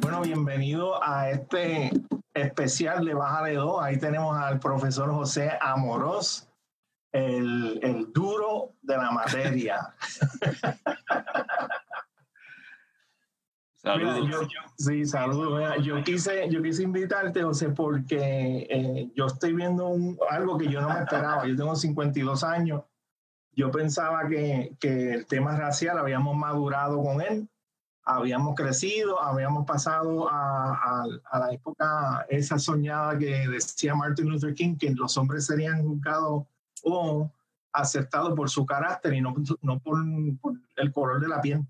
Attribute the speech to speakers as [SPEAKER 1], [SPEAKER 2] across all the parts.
[SPEAKER 1] Bueno, bienvenido a este especial de Baja de Dos. Ahí tenemos al profesor José Amorós, el, el duro de la materia.
[SPEAKER 2] Saludos.
[SPEAKER 1] sí, saludos. yo, quise, yo quise invitarte, José, porque eh, yo estoy viendo un, algo que yo no me esperaba. Yo tengo 52 años. Yo pensaba que, que el tema racial habíamos madurado con él, habíamos crecido, habíamos pasado a, a, la época esa soñada que decía Martin Luther King, que los hombres serían juzgados o aceptados por su carácter y no, no por, por el color de la piel.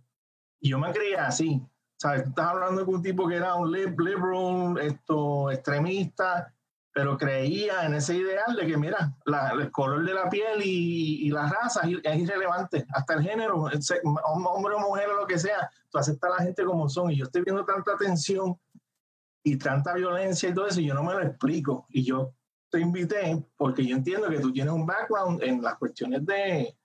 [SPEAKER 1] Y yo me creía así, ¿sabes? Estás hablando de un tipo que era un liberal, esto, extremista, pero creía en ese ideal de que, mira, el color de la piel y, y la raza es irrelevante, hasta el género, hombre o mujer o lo que sea, tú aceptas a la gente como son. Y yo estoy viendo tanta tensión y tanta violencia y todo eso, y yo no me lo explico. Y yo te invité porque yo entiendo que tú tienes un background en las cuestiones de,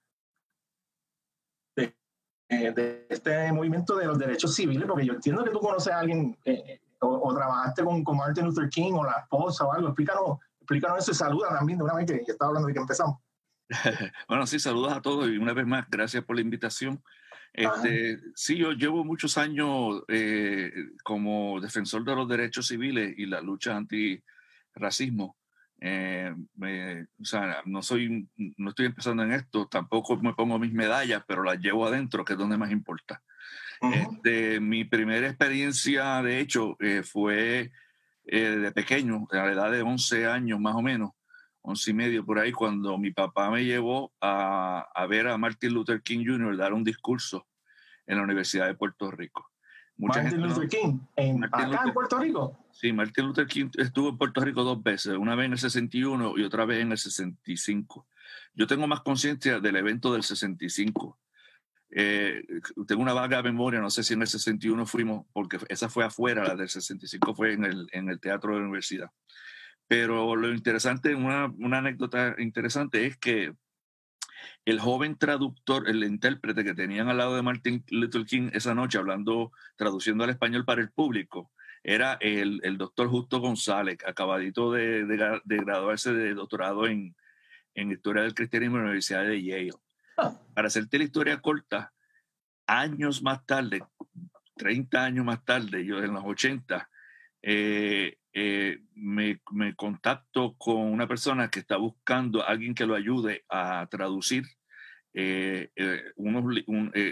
[SPEAKER 1] eh, de este movimiento de los derechos civiles, porque yo entiendo que tú conoces a alguien eh, o, trabajaste con, con, Martin Luther King o la esposa o algo. Explícanos, explícanos eso y saluda también de una vez que ya estaba hablando de que empezamos.
[SPEAKER 2] bueno, sí, saludos a todos y una vez más, gracias por la invitación. Este, sí, yo llevo muchos años eh, como defensor de los derechos civiles y la lucha antirracismo. Eh, o sea, no, soy, no estoy empezando en esto, tampoco me pongo mis medallas, pero las llevo adentro, que es donde más importa. Este, mi primera experiencia, de hecho, eh, fue eh, de pequeño, a la edad de 11 años más o menos, 11 y medio por ahí, cuando mi papá me llevó a, a ver a Martin Luther King Jr. dar un discurso en la Universidad de Puerto Rico.
[SPEAKER 1] Martin Luther King, acá en Puerto Rico.
[SPEAKER 2] Sí, Martin Luther King estuvo en Puerto Rico dos veces, una vez en el 61 y otra vez en el 65. Yo tengo más conciencia del evento del 65. Eh, tengo una vaga memoria, no sé si en el 61 fuimos, porque esa fue afuera, la del 65 fue en el, en el teatro de la universidad. Pero lo interesante, una, una anécdota interesante es que el joven traductor, el intérprete que tenían al lado de Martin Luther King esa noche hablando, traduciendo al español para el público, era el, el doctor Justo González, acabadito de, de, graduarse de doctorado en, en, Historia del Cristianismo en la Universidad de Yale. Ah. Para hacerte la historia corta, años más tarde, 30 años más tarde, yo en los 80, eh, eh, me, me, contacto con una persona que está buscando a alguien que lo ayude a traducir, eh,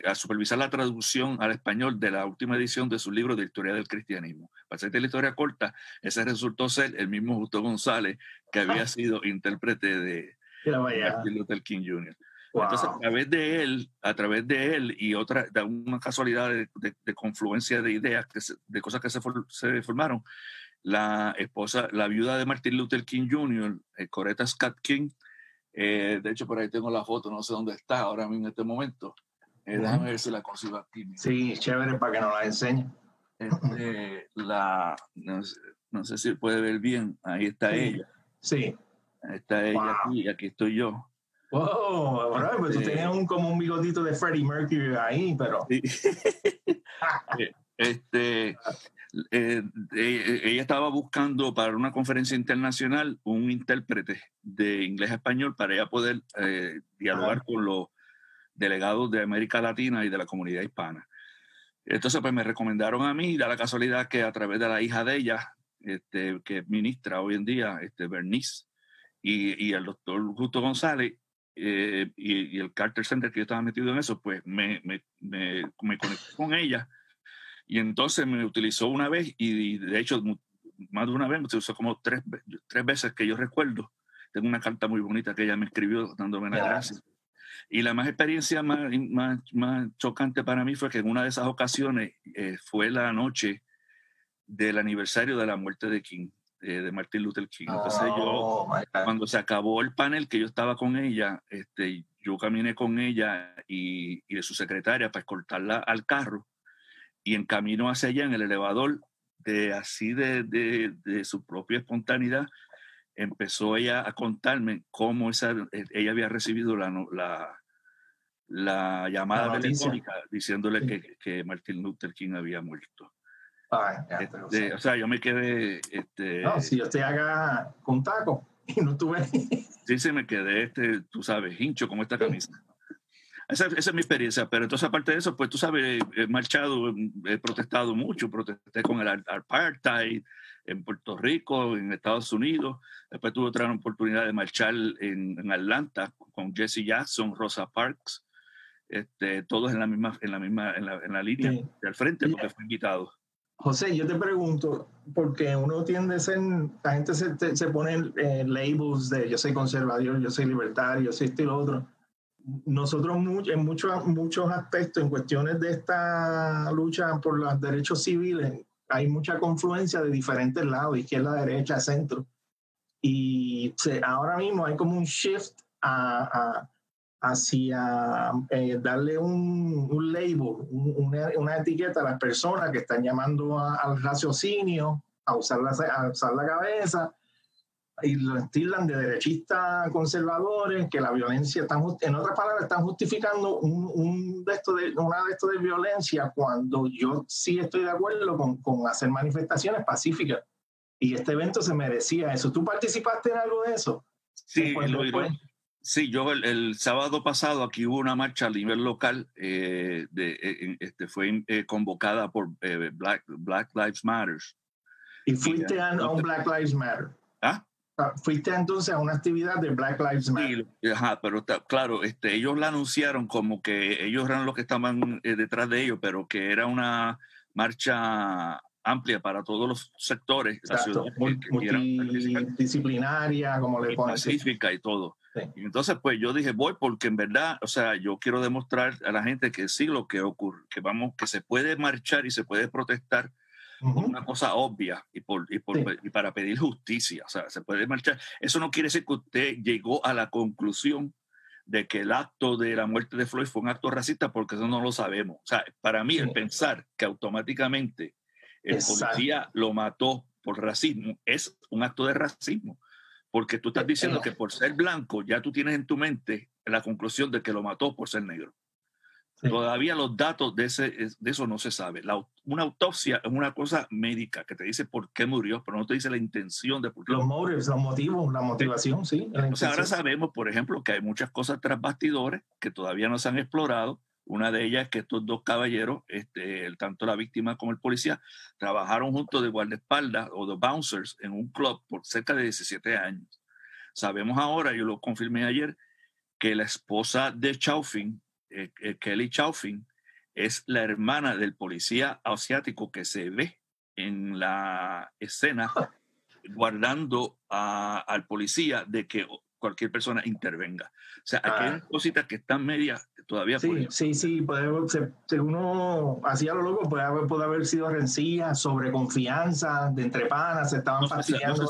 [SPEAKER 2] a supervisar la traducción al español de la última edición de su libro de Historia del Cristianismo. Para hacerte la historia corta, ese resultó ser el mismo Justo González que había sido intérprete de Martin Luther King Jr. Entonces, a través de él, a través de él y otra, de una casualidad de, de, confluencia de ideas, que de cosas que se, se, formaron, la esposa, la viuda de Martin Luther King Jr., eh, Coretta Scott King, eh, de hecho por ahí tengo la foto, no sé dónde está ahora mismo en este momento. Eh, déjame ver si la consigo aquí.
[SPEAKER 1] Sí, chévere para que nos la enseñe.
[SPEAKER 2] Este, la, no sé, si puede ver bien, ahí está ella.
[SPEAKER 1] Sí.
[SPEAKER 2] Ahí está ella aquí, aquí estoy yo.
[SPEAKER 1] Wow, bueno, pues tú este tenías un, como un bigotito de Freddie Mercury ahí, pero.
[SPEAKER 2] este, eh, eh, ella estaba buscando para una conferencia internacional un intérprete de inglés a español para ella poder eh, dialogar con los delegados de América Latina y de la comunidad hispana. Entonces, pues me recomendaron a mí, da la casualidad que a través de la hija de ella, este, que es ministra hoy en día, este, Bernice, y, y el doctor Justo González, eh, y, el Carter Center que yo estaba metido en eso, pues me, me, me, conecté con ella y entonces me utilizó una vez y, de hecho más de una vez me utilizó como tres, tres veces que yo recuerdo. Tengo una carta muy bonita que ella me escribió dándome las gracias. Y la más experiencia más, más, más, chocante para mí fue que en una de esas ocasiones eh, fue la noche del aniversario de la muerte de King. Eh, de Martin Luther King. Entonces yo, oh, cuando se acabó el panel que yo estaba con ella, este, yo caminé con ella y, y de su secretaria para escoltarla al carro y en camino hacia allá en el elevador, de así de, de, de su propia espontaneidad, empezó ella a contarme cómo esa, ella había recibido la, la, la llamada telefónica diciéndole que, que, Martin Luther King había muerto. Este, o sea, yo me quedé... Este,
[SPEAKER 1] no, si yo te haga con taco y no tuve...
[SPEAKER 2] sí, sí, me quedé, este, tú sabes, hincho como esta camisa. Esa, esa, es mi experiencia, pero entonces aparte de eso, pues tú sabes, he marchado, he protestado mucho, protesté con el apartheid en Puerto Rico, en Estados Unidos, después tuve otra oportunidad de marchar en, en Atlanta con Jesse Jackson, Rosa Parks, este, todos en la misma, en la misma, en la, en la línea del frente, porque fue invitado.
[SPEAKER 1] José, yo te pregunto, porque uno tiende a ser, la gente se, se pone eh, labels de yo soy conservador, yo soy libertario, yo soy esto y lo otro. Nosotros en muchos, muchos aspectos, en cuestiones de esta lucha por los derechos civiles, hay mucha confluencia de diferentes lados, izquierda, derecha, centro. Y ahora mismo hay como un shift a hacia eh, darle un, un label, una, una, etiqueta a las personas que están llamando al raciocinio, a usar, la, a usar la cabeza, y lo estilan de derechistas conservadores, que la violencia, están, en otras palabras, están justificando un, un de esto de, una de esto de violencia cuando yo sí estoy de acuerdo con, con hacer manifestaciones pacíficas. Y este evento se merecía eso. ¿Tú participaste en algo de eso?
[SPEAKER 2] Sí, lo, lo, Sí, yo el, sábado pasado aquí hubo una marcha a nivel local, eh, de, eh, este, fue eh, convocada por Black, Black Lives Matter.
[SPEAKER 1] ¿Y fuiste a, un Black Lives Matter?
[SPEAKER 2] ¿Ah?
[SPEAKER 1] ¿Ah? Fuiste entonces a una actividad de Black Lives Matter.
[SPEAKER 2] Sí, ajá, pero claro, este, ellos la anunciaron como que ellos eran los que estaban detrás de ellos, pero que era una marcha amplia para todos los sectores.
[SPEAKER 1] Exacto, multidisciplinaria, como le ponen.
[SPEAKER 2] Pacífica y todo. Y entonces, pues yo dije, voy porque en verdad, o sea, yo quiero demostrar a la gente que sí lo que ocurre, que vamos, que se puede marchar y se puede protestar por una cosa obvia y, por, y, por, y para pedir justicia, o sea, se puede marchar. Eso no quiere decir que usted llegó a la conclusión de que el acto de la muerte de Floyd fue un acto racista, porque eso no lo sabemos. O sea, para mí, el pensar que automáticamente el policía lo mató por racismo es un acto de racismo porque tú estás diciendo que por ser blanco ya tú tienes en tu mente la conclusión de que lo mató por ser negro. Todavía los datos de, ese, de eso no se sabe. La, una autopsia es una cosa médica que te dice por qué murió, pero no te dice la intención de por qué.
[SPEAKER 1] Los motivos, los motivos, la motivación, sí.
[SPEAKER 2] o sea, ahora sabemos, por ejemplo, que hay muchas cosas tras bastidores que todavía no se han explorado una de ellas es que estos dos caballeros, este, tanto la víctima como el policía, trabajaron juntos de guardaespaldas o de bouncers en un club por cerca de 17 años. Sabemos ahora, yo lo confirmé ayer, que la esposa de Chaufin, eh, eh, Kelly Chaufin, es la hermana del policía asiático que se ve en la escena guardando al policía de que cualquier persona intervenga. O sea, aquí hay ah. cositas que están medias todavía.
[SPEAKER 1] Sí, sí, sí, puede, se, uno hacía lo loco, puede haber, puede haber sido rencilla, sobre confianza, de entre panas, se estaban fastidiando.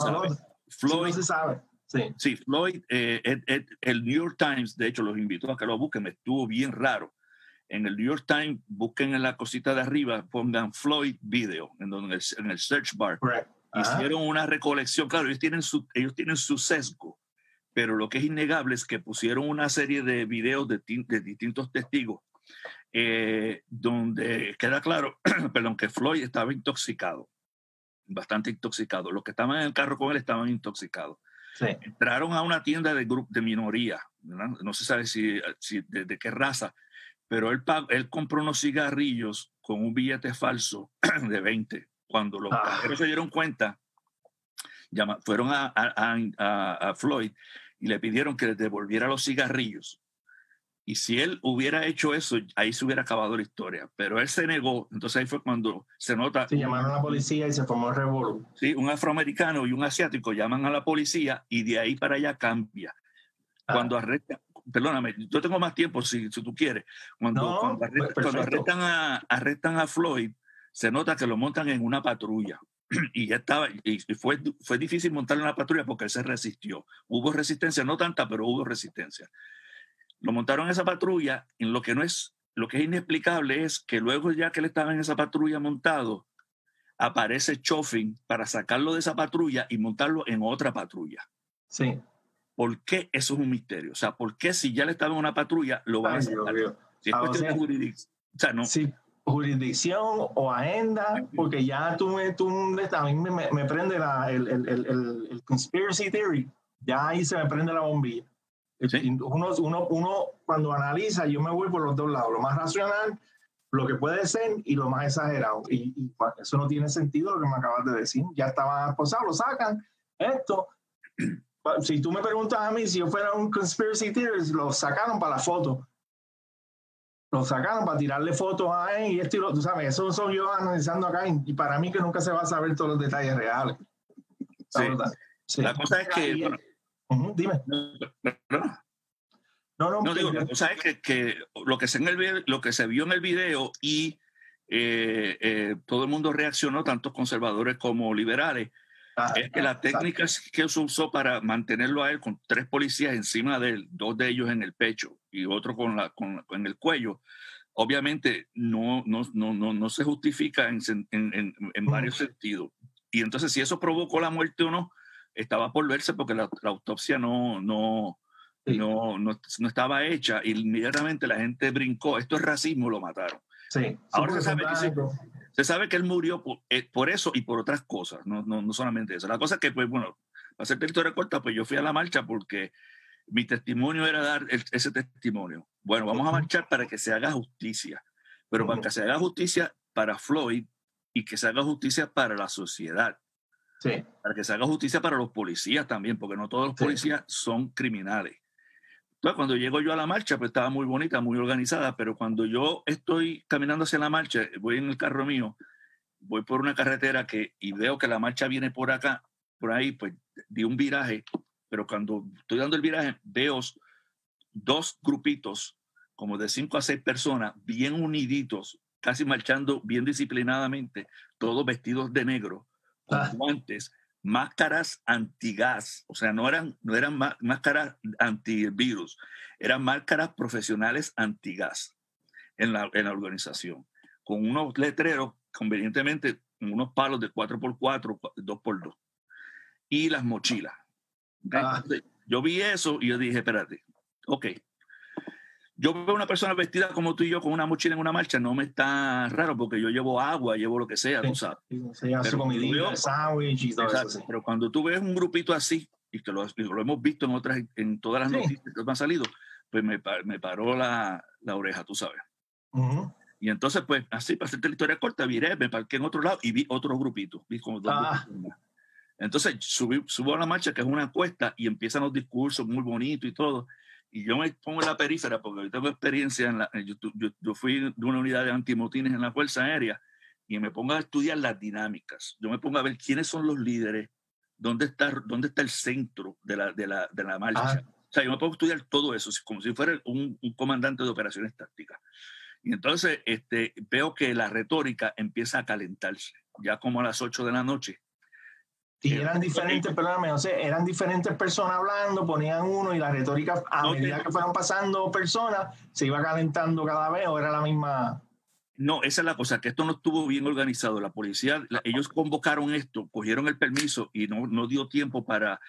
[SPEAKER 2] Floyd,
[SPEAKER 1] no se sabe. Sí,
[SPEAKER 2] sí Floyd, eh, el New York Times, de hecho, los invitó a que lo busquen, me estuvo bien raro. En el New York Times, busquen en la cosita de arriba, pongan Floyd Video, en, donde, en el search bar. Hicieron una recolección, claro, ellos tienen su, ellos tienen su sesgo pero lo que es innegable es que pusieron una serie de videos de, distintos testigos eh, donde queda claro, perdón, que Floyd estaba intoxicado, bastante intoxicado. Los que estaban en el carro con él estaban intoxicados. Entraron a una tienda de, grupo, de minoría, no se sabe si, de, qué raza, pero él, él compró unos cigarrillos con un billete falso de 20. Cuando los ah. se dieron cuenta, fueron a, a, a, Floyd y le pidieron que le devolviera los cigarrillos. Y si él hubiera hecho eso, ahí se hubiera acabado la historia. Pero él se negó, entonces ahí fue cuando se nota...
[SPEAKER 1] Se llamaron a la policía y se formó el revuelo.
[SPEAKER 2] Sí, un afroamericano y un asiático llaman a la policía y de ahí para allá cambia. Ah. Cuando arrestan, perdóname, yo tengo más tiempo si, si tú quieres. Cuando, cuando, arrestan, a, arrestan a Floyd, se nota que lo montan en una patrulla. y ya estaba, y fue, fue difícil montarle una patrulla porque él se resistió. Hubo resistencia, no tanta, pero hubo resistencia. Lo montaron en esa patrulla, en lo que no es, lo que es inexplicable es que luego ya que él estaba en esa patrulla montado, aparece Chofin para sacarlo de esa patrulla y montarlo en otra patrulla.
[SPEAKER 1] Sí.
[SPEAKER 2] ¿Por qué eso es un misterio? O sea, ¿por qué si ya le estaba en una patrulla lo van a sacar? Si es
[SPEAKER 1] Ah, o
[SPEAKER 2] cuestión
[SPEAKER 1] sea,
[SPEAKER 2] de jurisdicción. O sea, no.
[SPEAKER 1] Sí, jurisdicción o agenda, porque ya tú me, tú, a mí me, me- prende la, el, el, el, conspiracy theory, ya ahí se me prende la bombilla.
[SPEAKER 2] Sí.
[SPEAKER 1] Uno, uno, uno cuando analiza, yo me voy por los dos lados, lo más racional, lo que puede ser y lo más exagerado. Y, y eso no tiene sentido lo que me acabas de decir. Ya estaba esposado, lo sacan, esto. Si tú me preguntas a mí si yo fuera un conspiracy theorist, lo sacaron para la foto lo sacaron para tirarle fotos a él y esto y lo, tú sabes, eso soy yo analizando acá y, y para mí que nunca se va a saber todos los detalles reales. La
[SPEAKER 2] Sí.
[SPEAKER 1] verdad. Sí.
[SPEAKER 2] La cosa es que, bueno,
[SPEAKER 1] dime.
[SPEAKER 2] no,
[SPEAKER 1] No, no,
[SPEAKER 2] No digo, la cosa es que, que lo, que se en el, lo que se vio en el video y eh, eh, todo el mundo reaccionó, tanto conservadores como liberales,
[SPEAKER 1] ah,
[SPEAKER 2] es que la
[SPEAKER 1] exacto.
[SPEAKER 2] técnica que se usó para mantenerlo a él con tres policías encima de él, dos de ellos en el pecho y otro con la, con, con el cuello, obviamente no, no, no, no, no se justifica en, en, en- en
[SPEAKER 1] Mm.
[SPEAKER 2] varios sentidos. Y entonces si eso provocó la muerte o no, estaba por verse porque la, la autopsia no, no,
[SPEAKER 1] Sí.
[SPEAKER 2] no, no, no estaba hecha y inmediatamente la gente brincó, esto es racismo, lo mataron.
[SPEAKER 1] Sí.
[SPEAKER 2] Ahora se sabe que Se sabe que él murió por, eh, por eso y por otras cosas, no, no, no solamente eso. La cosa es que, pues bueno, para hacer la historia corta, pues yo fui a la marcha porque mi testimonio era dar el- ese testimonio. Bueno, vamos a marchar para que se haga justicia, pero para que se haga justicia para Floyd y que se haga justicia para la sociedad,
[SPEAKER 1] Sí.
[SPEAKER 2] para que se haga justicia para los policías también, porque no todos los
[SPEAKER 1] Sí.
[SPEAKER 2] policías son criminales. Entonces, cuando llego yo a la marcha, pues estaba muy bonita, muy organizada, pero cuando yo estoy caminando hacia la marcha, voy en el carro mío, voy por una carretera que, y veo que la marcha viene por acá, por ahí, pues di un viraje, pero cuando estoy dando el viraje, veo dos grupitos, como de cinco a seis personas, bien uniditos, casi marchando bien disciplinadamente, todos vestidos de negro, con
[SPEAKER 1] Ah.
[SPEAKER 2] guantes, máscaras antigas, o sea, no eran, no eran má- máscaras antivirus, eran máscaras profesionales antigas en la, en la organización, con unos letreros, convenientemente, con unos palos de 4x4, 2x2, y las mochilas.
[SPEAKER 1] Ah.
[SPEAKER 2] Yo vi eso y yo dije, espérate, ok. Yo veo una persona vestida como tú y yo con una mochila en una marcha, no me está raro porque yo llevo agua, llevo lo que sea, tú
[SPEAKER 1] Sí.
[SPEAKER 2] sabes.
[SPEAKER 1] Sí,
[SPEAKER 2] Pero
[SPEAKER 1] el sándwich y todo
[SPEAKER 2] Exacto,
[SPEAKER 1] eso. sí.
[SPEAKER 2] Pero cuando tú ves un grupito así, y que lo, lo hemos visto en otras, en todas las noticias que me han salido, pues me, me paró la, la oreja, tú sabes.
[SPEAKER 1] Ujú.
[SPEAKER 2] Y entonces, pues, así, para hacerte la historia corta, viré, me parqué en otro lado y vi otro grupito. Vi como dos
[SPEAKER 1] Ah.
[SPEAKER 2] Entonces, subí, subo a la marcha, que es una cuesta, y empiezan los discursos muy bonitos y todo. Y yo me pongo en la perífera, porque yo tengo experiencia en la. Yo, yo, yo fui de una unidad de antimotines en la Fuerza Aérea, y me pongo a estudiar las dinámicas. Yo me pongo a ver quiénes son los líderes, dónde está, dónde está el centro de la, de la, de la marcha.
[SPEAKER 1] Ah.
[SPEAKER 2] O sea, yo me pongo a estudiar todo eso, como si fuera un, un comandante de operaciones tácticas. Y entonces este, veo que la retórica empieza a calentarse, ya como a las 8 de la noche.
[SPEAKER 1] Y eran diferentes, perdóname, o sea, eran diferentes personas hablando, ponían uno y la retórica a medida
[SPEAKER 2] que-
[SPEAKER 1] que fueron pasando personas se iba calentando cada vez o era la misma.
[SPEAKER 2] No, esa es la cosa, que esto no estuvo bien organizado. La policía, la- ellos convocaron esto, cogieron el permiso y no, no dio tiempo para,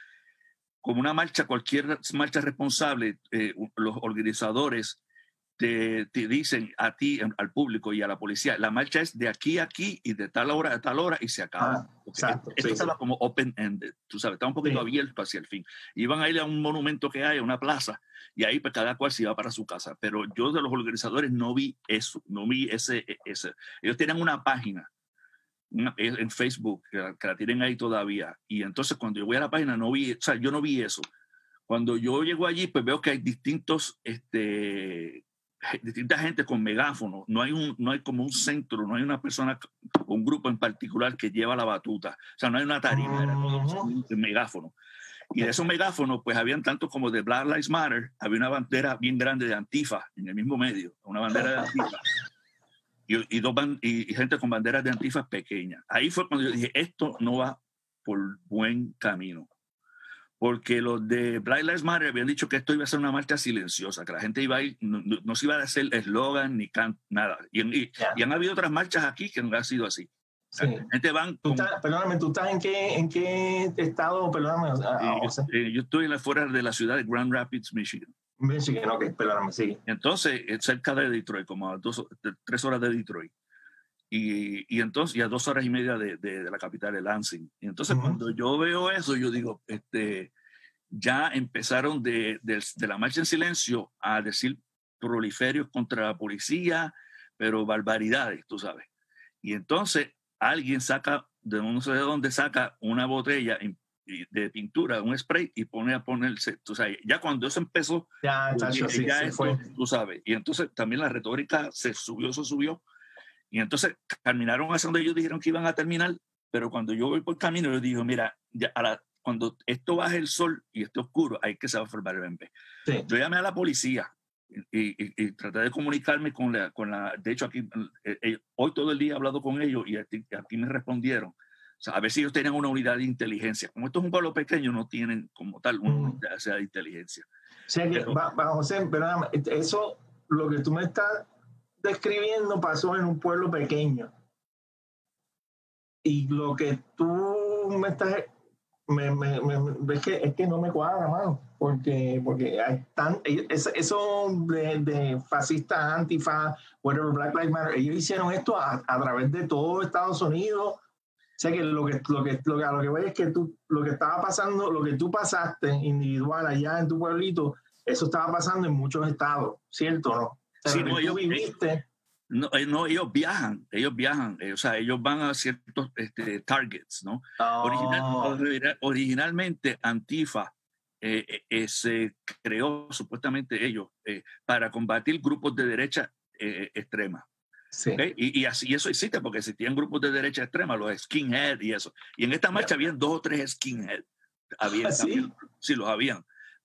[SPEAKER 2] como una marcha, cualquier marcha responsable, eh, los organizadores te, te dicen a ti, al público y a la policía, la marcha es de aquí a aquí y de tal hora a tal hora y se acaba.
[SPEAKER 1] Ah, exacto,
[SPEAKER 2] Esto
[SPEAKER 1] sí,
[SPEAKER 2] estaba
[SPEAKER 1] sí.
[SPEAKER 2] como open-ended, tú sabes, está un poquito
[SPEAKER 1] Sí.
[SPEAKER 2] abierto hacia el fin. Iban a ir a un monumento que hay, a una plaza, y ahí pues cada cual se iba para su casa. Pero yo de los organizadores no vi eso, no vi ese, e, ese. Ellos tienen una página una- e, en Facebook, que la, que la tienen ahí todavía, y entonces cuando yo voy a la página no vi, o sea, yo no vi eso. Cuando yo llego allí, pues veo que hay distintos, este, ge- distinta gente con megáfono. No hay, un, no hay como un centro, no hay una persona, un grupo en particular que lleva la batuta. O sea, no hay una tarima, era todo un megáfono. Y de esos megáfonos, pues habían tanto como de Black Lives Matter, había una bandera bien grande de Antifa en el mismo medio, una bandera de Antifa. Y, y dos ban- y, y gente con banderas de Antifa pequeñas. Ahí fue cuando yo dije, esto no va por buen camino. Porque los de Black Lives Matter habían dicho que esto iba a ser una marcha silenciosa, que la gente iba a ir, no, no- se iba a hacer eslogan ni can, nada. Y, y-
[SPEAKER 1] Ya.
[SPEAKER 2] y han habido otras marchas aquí que no han sido así.
[SPEAKER 1] Sí.
[SPEAKER 2] Gente van.
[SPEAKER 1] ¿Tú estás, perdóname, ¿tú estás en qué, en qué estado? Perdóname.
[SPEAKER 2] yo, eh, yo, estoy en la fuera de la ciudad de Grand Rapids, Michigan.
[SPEAKER 1] Michigan, ok, perdóname, sí.
[SPEAKER 2] Entonces, cerca de Detroit, como a dos, tres horas de Detroit. Y, y, entonces, y a dos horas y media de, de, la capital de Lansing. Y entonces, uh -huh. cuando yo veo eso, yo digo, este, ya empezaron de, de, de, la marcha en silencio a decir proliferios contra la policía, pero barbaridades, tú sabes. Y entonces alguien saca, de no sé de dónde saca una botella de pintura, un spray y pone a ponerse, tú sabes, ya cuando eso empezó,
[SPEAKER 1] ya, tacho, sí,
[SPEAKER 2] ya
[SPEAKER 1] sí,
[SPEAKER 2] esto,
[SPEAKER 1] fue.
[SPEAKER 2] tú sabes, y entonces también la retórica se subió, se subió, y entonces terminaron hacia donde ellos dijeron que iban a terminar, pero cuando yo voy por camino, yo digo, mira, ya a la, cuando esto baje el sol y esté oscuro, hay que saber formar el BMP. Sí. Yo llamé a la policía y, y, y, traté de comunicarme con la, con la de hecho aquí, eh, eh, hoy todo el día he hablado con ellos y aquí, aquí me respondieron. O sea, a ver si ellos tenían una unidad de inteligencia. Como esto es un pueblo pequeño, no tienen como tal una unidad de inteligencia.
[SPEAKER 1] O sea que, pero, va, va, José, pero eso, lo que tú me estás describiendo pasó en un pueblo pequeño. Y lo que tú me estás me, me, me, es, que, es que no me cuadra, mano, porque, porque eso, eso de, de fascistas, antifa, whatever, Black Lives Matter, ellos hicieron esto a, a, través de todo Estados Unidos. O sea que lo que, lo que, lo que, a lo que voy es que tú, lo que estaba pasando, lo que tú pasaste individual allá en tu pueblito, eso estaba pasando en muchos estados, ¿cierto o no?
[SPEAKER 2] Sí, no,
[SPEAKER 1] ellos,
[SPEAKER 2] viviste, no, no, ellos viajan, ellos viajan, eh, o sea, ellos van a ciertos este, targets, ¿no?
[SPEAKER 1] Oh.
[SPEAKER 2] Original, originalmente Antifa eh, eh, se creó, supuestamente ellos, para combatir grupos de derecha extrema.
[SPEAKER 1] Sí.
[SPEAKER 2] ¿okay? Y, y, así eso existe porque existían grupos de derecha extrema, los skinhead y eso. Y en esta marcha yeah. habían dos o tres skinhead. Había,
[SPEAKER 1] ¿Sí?
[SPEAKER 2] sí, los habían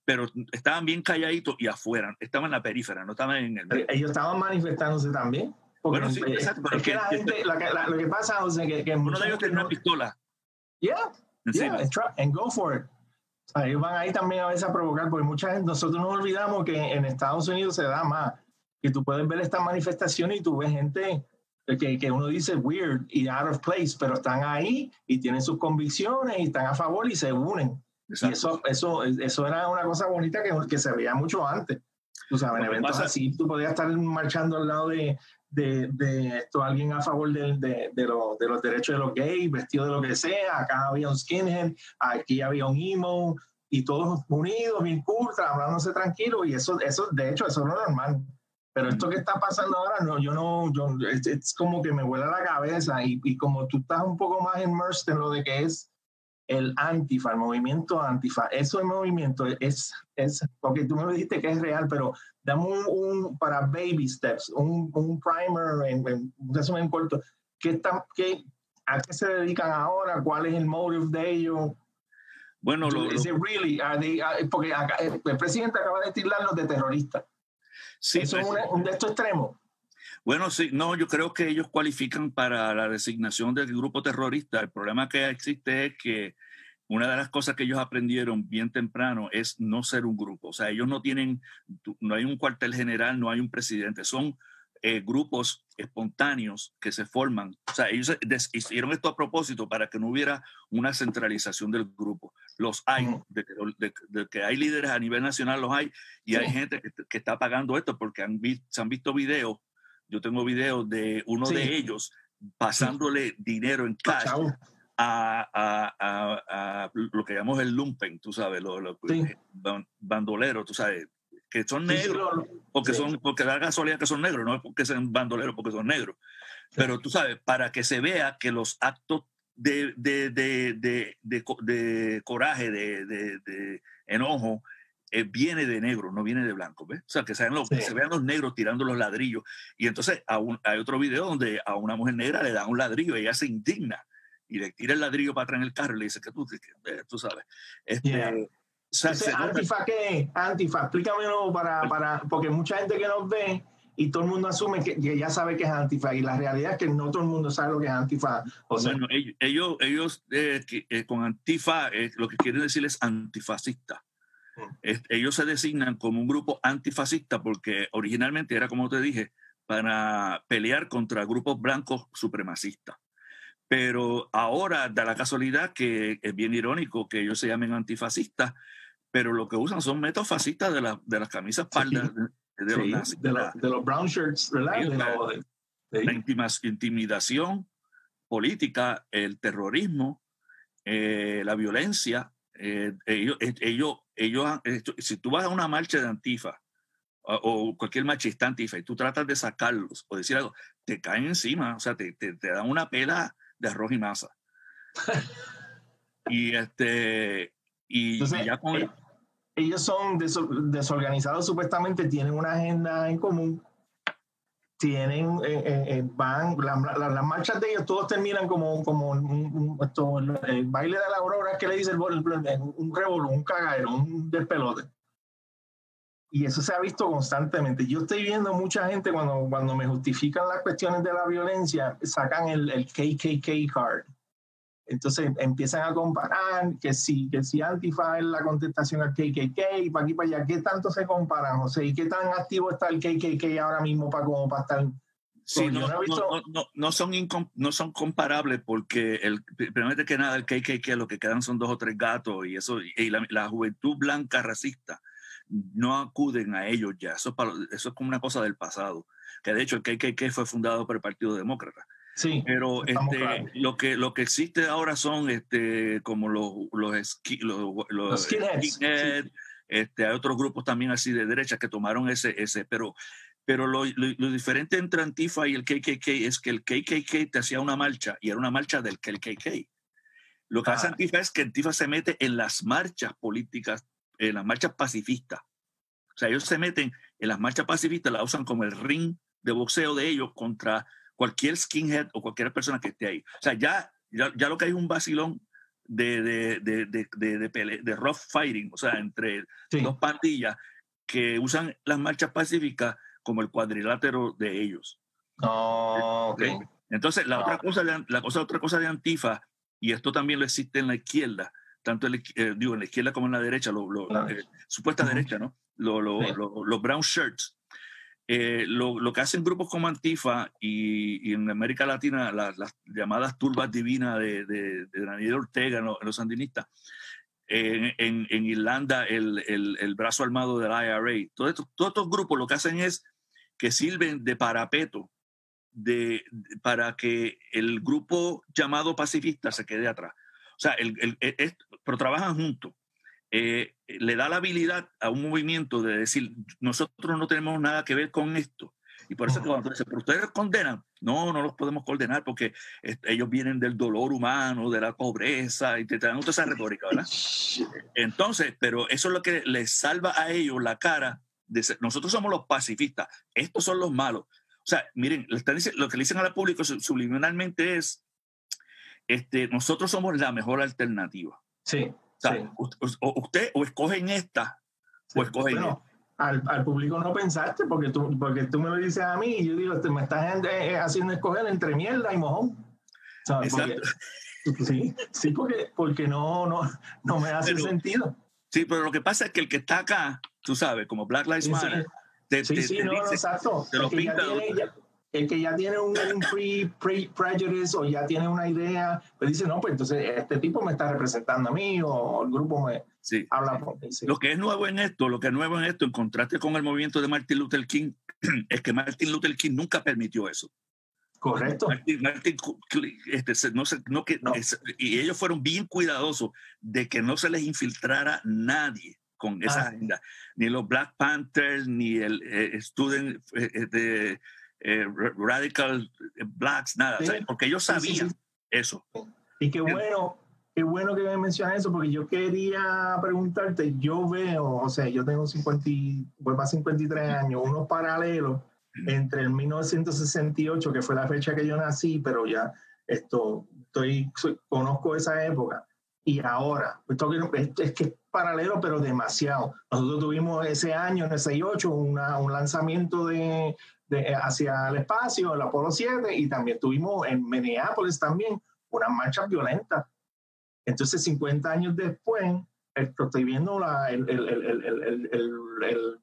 [SPEAKER 2] pero estaban bien calladitos y afuera, estaban en la perífera, no estaban en el...
[SPEAKER 1] Ellos estaban manifestándose también.
[SPEAKER 2] Bueno, sí, exacto, pero
[SPEAKER 1] es que, la gente, la, la, lo que pasa es que, que
[SPEAKER 2] uno de ellos tiene una pistola.
[SPEAKER 1] Yeah, yeah, and, try, and go for it. O sea, ellos van ahí también a veces a provocar, porque mucha gente, nosotros nos olvidamos que en Estados Unidos se da más, que tú puedes ver estas manifestaciones y tú ves gente que, que uno dice weird y out of place, pero están ahí y tienen sus convicciones y están a favor y se unen. Exacto. Y eso, eso, eso era una cosa bonita que, que se veía mucho antes. Tú sabes, en eventos pasa? así, tú podías estar marchando al lado de, de, de esto, alguien a favor de, de, de, lo, de, los derechos de los gays, vestido de lo que sea. Acá había un skinhead, aquí había un emo, y todos unidos, bien cool, hablándose tranquilo. Y eso, eso, de hecho, eso no es normal. Pero esto que está pasando ahora, no, yo no, yo, es, es como que me vuela la cabeza. Y, y como tú estás un poco más immersed en lo de que es el antifa, el movimiento antifa, eso el movimiento es, es, porque tú me dijiste que es real, pero dame un, un para baby steps, un, un primer, en, en un resumen corto, ¿qué están, qué, ¿a qué se dedican ahora? ¿Cuál es el motive de ellos?
[SPEAKER 2] Bueno, lo,
[SPEAKER 1] ¿Es really, are they, are, porque acá, el presidente acaba de tirarlos de terroristas.
[SPEAKER 2] Sí,
[SPEAKER 1] ¿Eso es un, un de estos extremos?
[SPEAKER 2] Bueno, sí, no, yo creo que ellos cualifican para la designación del grupo terrorista. El problema que existe es que una de las cosas que ellos aprendieron bien temprano es no ser un grupo. O sea, ellos no tienen, no hay un cuartel general, no hay un presidente, son eh, grupos espontáneos que se forman. O sea, ellos hicieron esto a propósito para que no hubiera una centralización del grupo. Los hay, de, de, de que hay líderes a nivel nacional, los hay, y sí. hay gente que, que, está pagando esto porque han, se han visto videos yo tengo videos de uno sí. de ellos pasándole sí. dinero en cash a, a, a, a, lo que llamamos el lumpen, tú sabes, los lo, sí. bandoleros, tú sabes, que son negros, porque, son, porque da casualidad que son negros, no es porque sean bandoleros, porque son negros. Pero tú sabes, para que se vea que los actos de, de, de, de, de coraje, de, enojo, eh, viene de negro, no viene de blanco, ¿ves? O sea, que, sean los, sí. que se vean los negros tirando los ladrillos. Y entonces un, hay otro video donde a una mujer negra le dan un ladrillo, ella se indigna y le tira el ladrillo para atrás en el carro y le dice que tú, que, eh, tú sabes. Este,
[SPEAKER 1] yeah. o sea, Ese, ¿Antifa qué? Antifa, explícamelo para, para, porque mucha gente que nos ve y todo el mundo asume que, que, ya sabe que es antifa y la realidad es que no todo el mundo sabe lo que es antifa.
[SPEAKER 2] O sea, bueno, ellos, ellos eh, que, eh, con antifa eh, lo que quieren decir es antifascista ellos se designan como un grupo antifascista porque originalmente era, como te dije, para pelear contra grupos blancos supremacistas. Pero ahora da la casualidad que es bien irónico que ellos se llamen antifascistas, pero lo que usan son métodos fascistas de, de las camisas pardas de, los nazis.
[SPEAKER 1] De, los brown shirts, ¿verdad?
[SPEAKER 2] la, intimidación política, el terrorismo, eh, la violencia. Eh, ellos, eh, ellos, ellos, si tú vas a una marcha de Antifa o, cualquier machista Antifa y tú tratas de sacarlos o decir algo, te caen encima, o sea, te, te, te dan una pela de arroz y masa. y este, y, ya con...
[SPEAKER 1] Eh, ellos son desorganizados supuestamente, tienen una agenda en común, tienen, eh, eh, van, las marchas de ellos todos terminan como, como un, el baile de la aurora que le dice el, un revolú, un cagadero, un despelote. Y eso se ha visto constantemente. Yo estoy viendo mucha gente cuando, cuando me justifican las cuestiones de la violencia, sacan el, el KKK card entonces empiezan a comparar que si, que si Antifa es la contestación al KKK, y para aquí para allá, ¿qué tanto se comparan, José? ¿Y qué tan activo está el KKK ahora mismo para, como para estar...
[SPEAKER 2] Sí, no, no, no, son no son comparables porque el, primero que nada el KKK lo que quedan son dos o tres gatos y eso y la, juventud blanca racista no acuden a ellos ya. Eso, eso es como una cosa del pasado. Que de hecho el KKK fue fundado por el Partido Demócrata.
[SPEAKER 1] Sí,
[SPEAKER 2] pero este, lo, que, lo que existe ahora son este, como los, los, los,
[SPEAKER 1] skinheads.
[SPEAKER 2] este, hay otros grupos también así de derecha que tomaron ese, ese pero, pero lo, lo, diferente entre Antifa y el KKK es que el KKK te hacía una marcha y era una marcha del KKK. Lo que hace ah. Antifa es que Antifa se mete en las marchas políticas, en las marchas pacifistas. O sea, ellos se meten en las marchas pacifistas, la usan como el ring de boxeo de ellos contra cualquier skinhead o cualquier persona que esté ahí. O sea, ya, ya, lo que hay es un vacilón de, de, de, de, de rough fighting, o sea, entre dos pandillas que usan las marchas pacíficas como el cuadrilátero de ellos.
[SPEAKER 1] Oh, okay.
[SPEAKER 2] Entonces, la, otra cosa de, la cosa, otra cosa de Antifa, y esto también lo existe en la izquierda, tanto en, eh, digo, en la izquierda como en la derecha, lo, eh, supuesta derecha, ¿no? los brown shirts, eh, lo, lo, que hacen grupos como Antifa y, en América Latina las, llamadas turbas divinas de, de, Daniel Ortega, los, sandinistas, en, en, Irlanda el, el, el, brazo armado del IRA, todos estos, grupos lo que hacen es que sirven de parapeto de, para que el grupo llamado pacifista se quede atrás. O sea, el, pero trabajan juntos. Eh, le da la habilidad a un movimiento de decir, nosotros no tenemos nada que ver con esto. Y por eso que cuando dicen, pero ustedes condenan, no, no los podemos condenar porque ellos vienen del dolor humano, de la pobreza, y te dan toda esa retórica, ¿verdad? Entonces, pero eso es lo que les salva a ellos la cara de ser, nosotros somos los pacifistas, estos son los malos. O sea, miren, lo que le dicen al público subliminalmente es, este, nosotros somos la mejor alternativa.
[SPEAKER 1] Sí
[SPEAKER 2] o, usted o escogen esta o escogen
[SPEAKER 1] Al, al, público no pensaste porque tú, porque tú me lo dices a mí y yo digo, me estás eh, haciendo escoger entre mierda y mojón. sí, sí porque, porque no, no, no me hace sentido.
[SPEAKER 2] Sí, pero lo que pasa es que el que está acá, tú sabes, como Black Lives Matter,
[SPEAKER 1] sí, sí, sí no, exacto.
[SPEAKER 2] Te lo pinta
[SPEAKER 1] el que ya tiene un, pre, prejudice o ya tiene una idea, pues dice, no, pues entonces este tipo me está representando a mí o el grupo me habla por mí.
[SPEAKER 2] Lo que es nuevo en esto, lo que es nuevo en esto, en contraste con el movimiento de Martin Luther King, es que Martin Luther King nunca permitió eso.
[SPEAKER 1] Correcto.
[SPEAKER 2] este, no, no, que, y ellos fueron bien cuidadosos de que no se les infiltrara nadie con esa ah. agenda, ni los Black Panthers, ni el eh, Student eh, de eh, radical blacks, nada, porque ellos sabían eso.
[SPEAKER 1] Y qué bueno, qué bueno que me mencionas eso, porque yo quería preguntarte, yo veo, o sea, yo tengo 50, voy para 53 años, unos paralelos entre el 1968, que fue la fecha que yo nací, pero ya esto, estoy, conozco esa época, y ahora, esto, es que es paralelo, pero demasiado. Nosotros tuvimos ese año, en el 68, una, un lanzamiento de, eh, hacia el espacio, el Apolo 7, y también tuvimos en Minneapolis también unas marchas violentas. Entonces, 50 años después, estoy viendo la, el, el, el, el,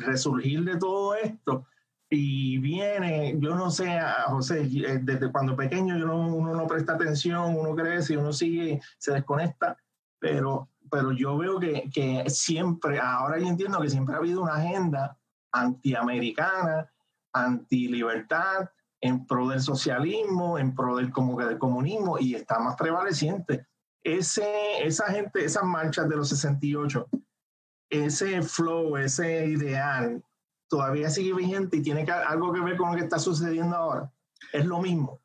[SPEAKER 1] resurgir de todo esto y viene, yo no sé, José, eh, desde cuando pequeño uno no presta atención, uno crece, uno sigue, se desconecta, pero, pero yo veo que, que siempre, ahora yo entiendo que siempre ha habido una agenda antiamericana, anti-libertad, en pro del socialismo, en pro del, como del comunismo, y está más prevaleciente. Ese, esa gente, esas marchas de los 68, ese flow, ese ideal, todavía sigue vigente y tiene algo que ver con lo que está sucediendo ahora. ¿Es lo mismo?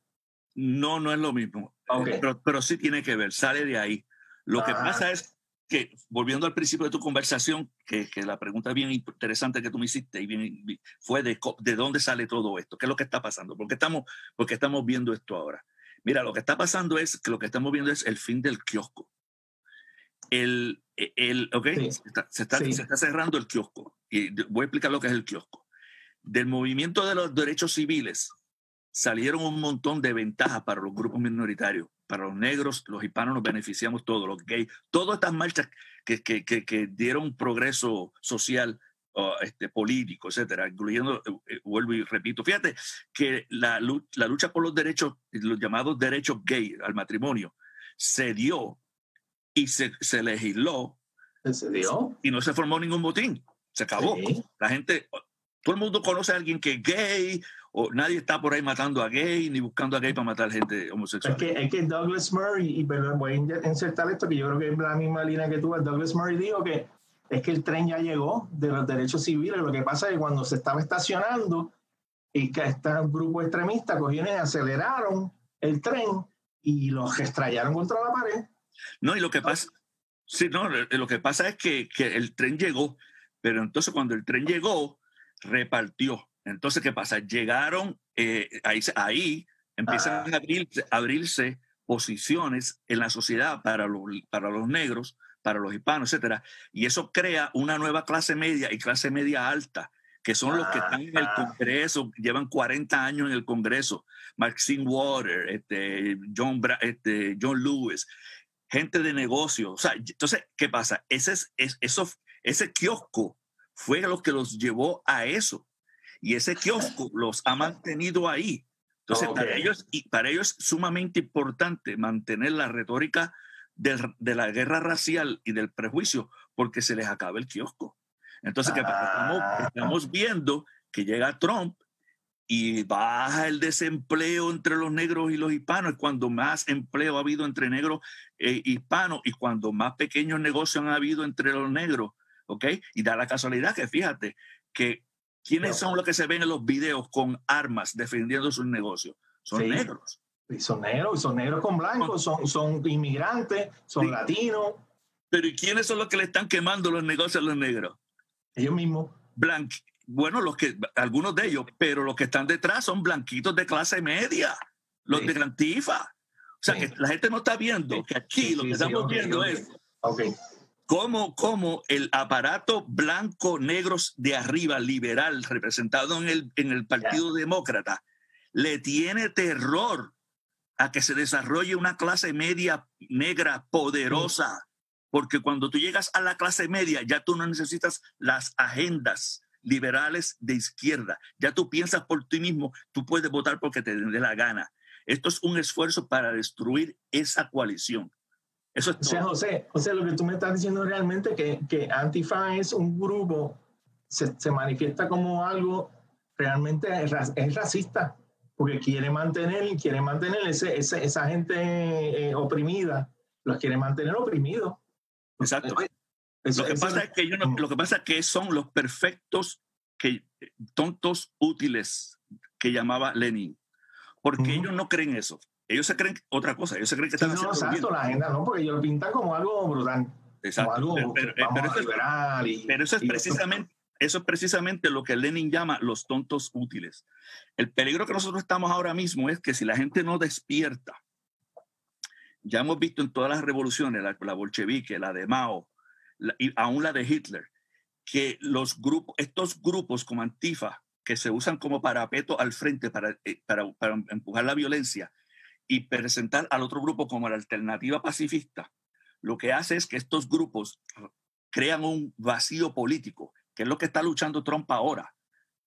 [SPEAKER 2] No, no es lo mismo. Pero, pero, sí tiene que ver, sale de ahí. Lo que pasa es que, volviendo al principio de tu conversación, que, que, la pregunta bien interesante que tú me hiciste y bien, fue de, de dónde sale todo esto, qué es lo que está pasando, porque estamos, porque estamos viendo esto ahora. Mira, lo que está pasando es que lo que estamos viendo es el fin del kiosco. El, el, okay, se, está, se, está, cerrando el kiosco. Y voy a explicar lo que es el kiosco. Del movimiento de los derechos civiles salieron un montón de ventajas para los grupos minoritarios, para los negros, los hispanos nos beneficiamos todos, los gays, todas estas marchas que, que, que, dieron progreso social, este, político, etcétera, incluyendo, eh, eh, vuelvo y repito, fíjate que la, la lucha por los derechos, los llamados derechos gay al matrimonio, se dio y se, se legisló.
[SPEAKER 1] ¿Se dio?
[SPEAKER 2] Y no se formó ningún botín. Se acabó. La gente, todo el mundo conoce a alguien que es gay, o nadie está por ahí matando a gay ni buscando a gay para matar gente homosexual.
[SPEAKER 1] Es que, es que Douglas Murray, y voy a insertar esto que yo creo que es la misma línea que tú, Douglas Murray dijo que es que el tren ya llegó de los derechos civiles. Lo que pasa es que cuando se estaba estacionando y que este grupo extremista cogieron y aceleraron el tren y los estrellaron contra la pared.
[SPEAKER 2] No, y lo que pasa, sí, no, lo que pasa es que, que el tren llegó, pero entonces cuando el tren llegó, repartió. Entonces, ¿qué pasa? Llegaron, eh, ahí, ahí empiezan a abrirse, posiciones en la sociedad para los, para los negros, para los hispanos, etcétera, y eso crea una nueva clase media y clase media alta, que son los que están en el Congreso, llevan 40 años en el Congreso, Maxine Water, este, John, este, John Lewis, gente de negocio. O sea, entonces, ¿qué pasa? Ese, es, eso, ese kiosco fue lo que los llevó a eso. Y ese kiosco los ha mantenido ahí. Entonces, para, ellos, y para ellos es sumamente importante mantener la retórica de la guerra racial y del prejuicio porque se les acaba el kiosco. Entonces, ¿qué pasa? Estamos, ah. viendo que llega Trump y baja el desempleo entre los negros y los hispanos, cuando más empleo ha habido entre negros e hispanos y cuando más pequeños negocios han habido entre los negros, ¿ok? Y da la casualidad que fíjate que ¿quiénes son los que se ven en los videos con armas defendiendo sus negocios? Son negros.
[SPEAKER 1] Y son negros, son negros con blancos, son, son inmigrantes, son latinos.
[SPEAKER 2] Pero ¿y quiénes son los que le están quemando los negocios a los negros?
[SPEAKER 1] Ellos mismos.
[SPEAKER 2] Blanc bueno, los que, algunos de ellos, pero los que están detrás son blanquitos de clase media, los de Grantifa. O sea, que la gente no está viendo que aquí lo que estamos viendo es cómo, cómo, el aparato blanco, negros de arriba, liberal, representado en el, en el Partido Demócrata, le tiene terror a que se desarrolle una clase media negra poderosa. Porque cuando tú llegas a la clase media, ya tú no necesitas las agendas liberales de izquierda. Ya tú piensas por ti mismo, tú puedes votar porque te dé la gana. Esto es un esfuerzo para destruir esa coalición. Eso es
[SPEAKER 1] o sea, José, o sea, lo que tú me estás diciendo realmente que, que Antifa es un grupo, se, se manifiesta como algo realmente es, racista, porque quiere mantener, quiere mantener ese, esa gente eh, oprimida, los quiere mantener oprimidos.
[SPEAKER 2] Exacto lo, que pasa es que lo que pasa es que son los perfectos que, tontos útiles que llamaba Lenin. Porque ellos no creen eso. Ellos se creen otra cosa. Ellos se creen que están
[SPEAKER 1] no, exacto, la agenda no, porque ellos lo pintan como algo brutal. Exacto. Como algo pero,
[SPEAKER 2] pero, eso, es, precisamente, eso es precisamente lo que Lenin llama los tontos útiles. El peligro que nosotros estamos ahora mismo es que si la gente no despierta, ya hemos visto en todas las revoluciones, la, la bolchevique, la de Mao, y aún la de Hitler, que los grupos, estos grupos como Antifa, que se usan como parapeto al frente para, eh, para, para empujar la violencia y presentar al otro grupo como la alternativa pacifista, lo que hace es que estos grupos crean un vacío político, que es lo que está luchando Trump ahora.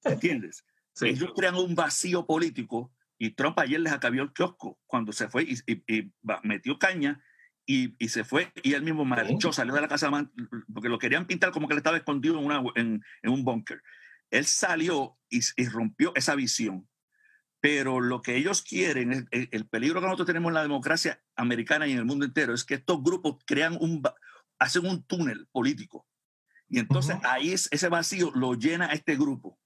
[SPEAKER 2] ¿Entiendes? Ellos crean un vacío político y Trump ayer les acabió el kiosco cuando se fue y, metió caña y, se fue y él mismo marchó, salió de la casa porque lo querían pintar como que él estaba escondido en, una, en, un búnker. Él salió y, rompió esa visión. Pero lo que ellos quieren, el, el, peligro que nosotros tenemos en la democracia americana y en el mundo entero es que estos grupos crean un, hacen un túnel político. Y entonces ahí es, ese vacío lo llena este grupo.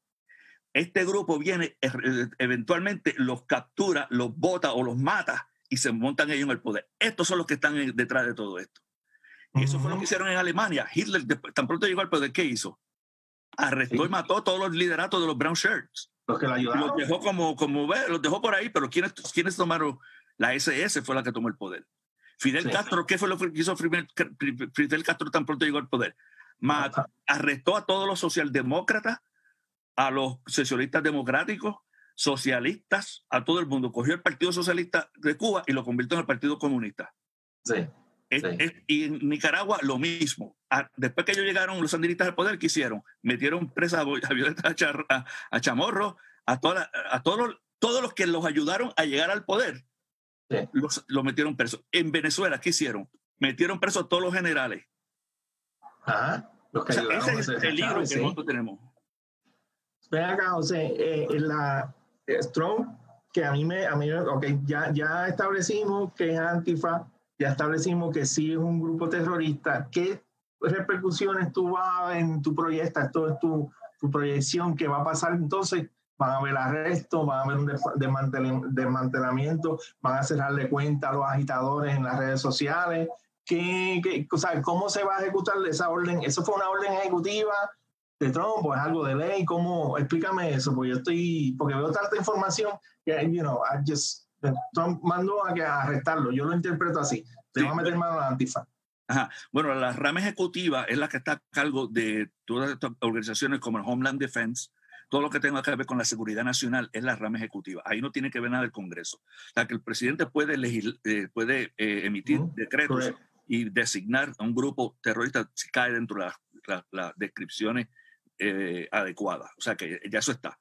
[SPEAKER 2] Este grupo viene, eh, eventualmente los captura, los bota o los mata y se montan ellos en el poder. Estos son los que están detrás de todo esto. Y eso fue lo que hicieron en Alemania. Hitler, tan pronto llegó al poder, ¿qué hizo? Arrestó y mató a todos los lideratos de los brown shirts.
[SPEAKER 1] Los que la ayudaron.
[SPEAKER 2] Los dejó como, como los dejó por ahí, pero ¿quiénes, ¿quiénes tomaron? La SS fue la que tomó el poder. Fidel Castro, ¿qué fue lo que hizo Fidel Castro tan pronto llegó al poder? arrestó a todos los socialdemócratas, a los socialistas democráticos, socialistas, a todo el mundo. Cogió el Partido Socialista de Cuba y lo convirtió en el Partido Comunista.
[SPEAKER 1] Sí.
[SPEAKER 2] Y en Nicaragua lo mismo. después que ellos llegaron, los sandinistas al poder, ¿qué hicieron? Metieron presa a, a, a, Chamorro, a, toda, a todos, los, todos los que los ayudaron a llegar al poder. Los, los, metieron presos. En Venezuela, ¿qué hicieron? Metieron presos a todos los generales.
[SPEAKER 1] Ajá.
[SPEAKER 2] ese es el peligro que nosotros tenemos.
[SPEAKER 1] Ven acá, José, eh, la Strong, que a mí me, a mí, ok, ya, ya establecimos que es Antifa, ya establecimos que sí es un grupo terrorista. ¿Qué repercusiones tú vas en tu proyecto? Esto es tu, tu proyección, ¿qué va a pasar entonces? Van a haber arrestos, van a haber un desmantelamiento, van a cerrarle cuenta a los agitadores en las redes sociales. ¿Qué, qué, o sea, ¿Cómo se va a ejecutar esa orden? ¿Eso fue una orden ejecutiva? de Trump o es algo de ley? ¿Cómo? Explícame eso, porque yo estoy, porque veo tanta información que, you know, I just, Trump mandó a, que arrestarlo, yo lo interpreto así, te va a meter mano a la antifa.
[SPEAKER 2] Ajá. Bueno, la rama ejecutiva es la que está a cargo de todas estas organizaciones como el Homeland Defense, todo lo que tenga que ver con la seguridad nacional es la rama ejecutiva. Ahí no tiene que ver nada el Congreso. O sea, que el presidente puede, eh, puede eh, emitir decretos y designar a un grupo terrorista si cae dentro de las descripciones eh, adecuada. O sea que ya eso está.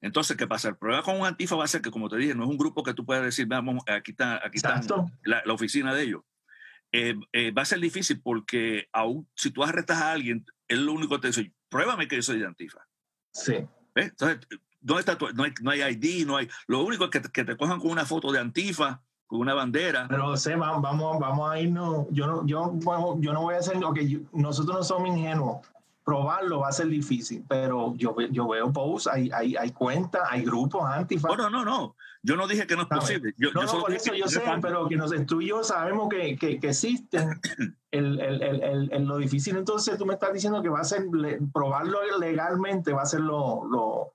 [SPEAKER 2] Entonces, ¿qué pasa? El problema con un antifa va a ser que, como te dije, no es un grupo que tú puedas decir, vamos, aquí está, aquí está la, oficina de ellos. Eh, eh, va a ser difícil porque aún si tú arrestas a alguien, él lo único que te dice, pruébame que yo soy de antifa.
[SPEAKER 1] Sí.
[SPEAKER 2] Entonces, ¿dónde está No hay, no hay ID, no hay... Lo único es que, que te cojan con una foto de antifa, con una bandera.
[SPEAKER 1] Pero sé, vamos, vamos a irnos. Yo no, yo, yo no voy a hacer. Ok, nosotros no somos ingenuos probarlo va a ser difícil, pero yo, yo veo posts, hay, hay, hay cuentas, hay grupos antifa.
[SPEAKER 2] No, no, no, yo no dije que no es posible. Yo,
[SPEAKER 1] no, no, por eso yo sé, pero que nos, tú y yo sabemos que, que, que existen. el, el, el, el, lo difícil entonces tú me estás diciendo que va a ser, probarlo legalmente va a ser lo, lo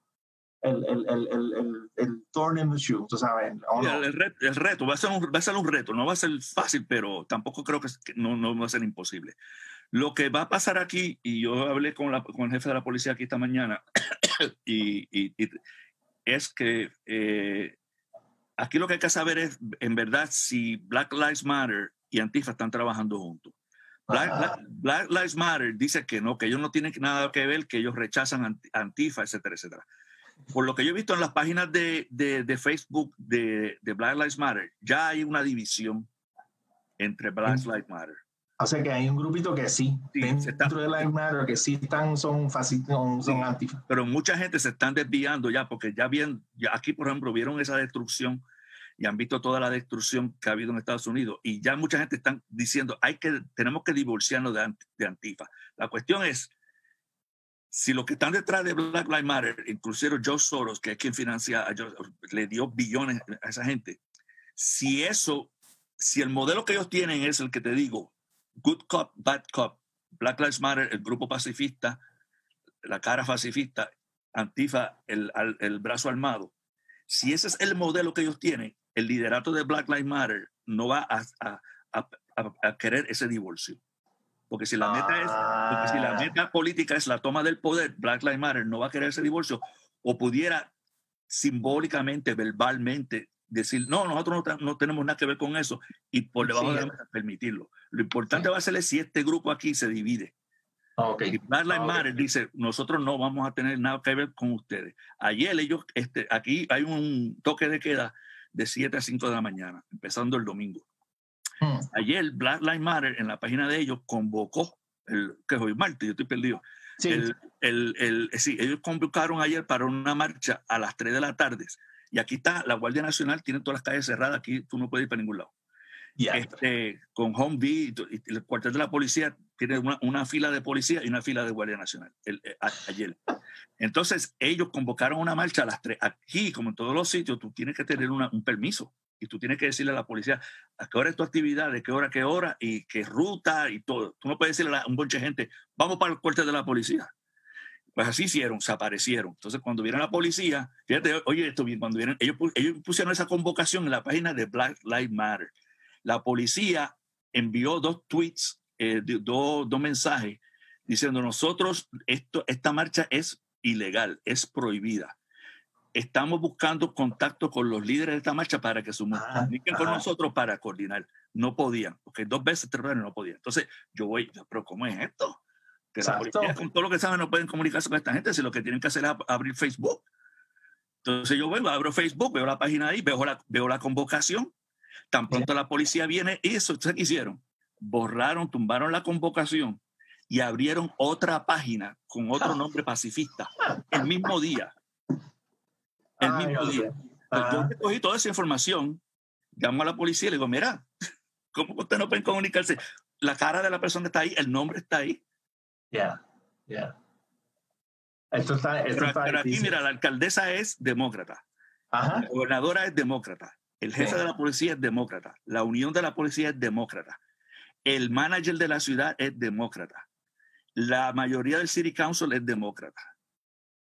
[SPEAKER 1] el, el, el, el, el, thorn in the shoe, tú sabes.
[SPEAKER 2] el, reto, el, reto, va a, ser un, va a ser un reto, no va a ser fácil, pero tampoco creo que, no, no va a ser imposible. Lo que va a pasar aquí, y yo hablé con, la, con el jefe de la policía aquí esta mañana, y, es que eh, aquí lo que hay que saber es, en verdad, si Black Lives Matter y Antifa están trabajando juntos. Black, Lives Matter dice que no, que ellos no tienen nada que ver, que ellos rechazan Antifa, etcétera, etcétera. Por lo que yo he visto en las páginas de, de, Facebook de, de, Black Lives Matter, ya hay una división entre Black Lives Matter.
[SPEAKER 1] O sea que hay un grupito que sí, dentro de la Matter, que sí están, son, son, son antifa.
[SPEAKER 2] Pero mucha gente se están desviando ya, porque ya bien, ya aquí por ejemplo vieron esa destrucción y han visto toda la destrucción que ha habido en Estados Unidos y ya mucha gente está diciendo, hay que, tenemos que divorciarnos de, de Antifa. La cuestión es, si los que están detrás de Black Lives Matter, inclusive Joe Soros, que es quien financia, le dio billones a esa gente, si eso, si el modelo que ellos tienen es el que te digo, Good Cop, Bad Cop, Black Lives Matter, el grupo pacifista, la cara pacifista, Antifa, el, el brazo armado. Si ese es el modelo que ellos tienen, el liderato de Black Lives Matter no va a, a, a, a querer ese divorcio. Porque si la meta es, si la ah. meta política es la toma del poder, Black Lives Matter no va a querer ese divorcio o pudiera simbólicamente, verbalmente decir, no, nosotros no, tenemos nada que ver con eso y por debajo de la permitirlo. Lo importante va a ser si este grupo aquí se divide.
[SPEAKER 1] Okay.
[SPEAKER 2] Y Black Lives Matter dice, nosotros no vamos a tener nada que ver con ustedes. Ayer ellos, este, aquí hay un toque de queda de 7 a 5 de la mañana, empezando el domingo.
[SPEAKER 1] Hmm.
[SPEAKER 2] Ayer Black Lives Matter en la página de ellos convocó, el, que es hoy martes, yo estoy perdido.
[SPEAKER 1] Sí.
[SPEAKER 2] El, el, el- sí, ellos convocaron ayer para una marcha a las 3 de la tarde. Y aquí está, la Guardia Nacional tiene todas las calles cerradas, aquí tú no puedes ir para ningún lado.
[SPEAKER 1] Ya.
[SPEAKER 2] Este, con Home y el cuartel de la policía tiene una, una fila de policía y una fila de Guardia Nacional el- eh, ayer. Entonces ellos convocaron una marcha a las 3. Aquí, como en todos los sitios, tú tienes que tener una- un permiso y tú tienes que decirle a la policía a qué hora es tu actividad, de qué hora, qué hora y qué ruta y todo. Tú no puedes decirle a un bonche de gente, vamos para el cuartel de la policía. Pues así hicieron, se aparecieron. Entonces, cuando vieron la policía, fíjate, oye, esto bien, cuando vieron, ellos, ellos pusieron esa convocación en la página de Black Lives Matter. La policía envió dos tweets, eh, dos, dos mensajes, diciendo, nosotros, esto, esta marcha es ilegal, es prohibida. Estamos buscando contacto con los líderes de esta marcha para que se
[SPEAKER 1] Ah,
[SPEAKER 2] comuniquen con nosotros para coordinar. No podían, porque dos veces, tres veces no podían. Entonces, yo voy, pero ¿cómo es esto? Que la
[SPEAKER 1] Exacto.
[SPEAKER 2] policía, con todo lo que saben, no pueden comunicarse con esta gente, si lo que tienen que hacer es ab- abrir Facebook. Entonces yo vuelvo, abro Facebook, veo la página ahí, veo la, veo la convocación. Tan pronto la policía viene, eso, ¿sabes qué hicieron? Borraron, tumbaron la convocación y abrieron otra página con otro nombre pacifista el mismo día. El
[SPEAKER 1] Ay,
[SPEAKER 2] mismo
[SPEAKER 1] ok.
[SPEAKER 2] día.
[SPEAKER 1] Ajá.
[SPEAKER 2] yo cogí toda esa información, llamo a la policía y le digo, mira, ¿cómo ustedes no pueden comunicarse? La cara de la persona está ahí, el nombre está ahí.
[SPEAKER 1] Ya, ya. Esto está, esto
[SPEAKER 2] Pero,
[SPEAKER 1] está
[SPEAKER 2] pero aquí, mira, la alcaldesa es demócrata,
[SPEAKER 1] Ajá.
[SPEAKER 2] la gobernadora es demócrata, el jefe de la policía es demócrata, la unión de la policía es demócrata, el manager de la ciudad es demócrata, la mayoría del city council es demócrata.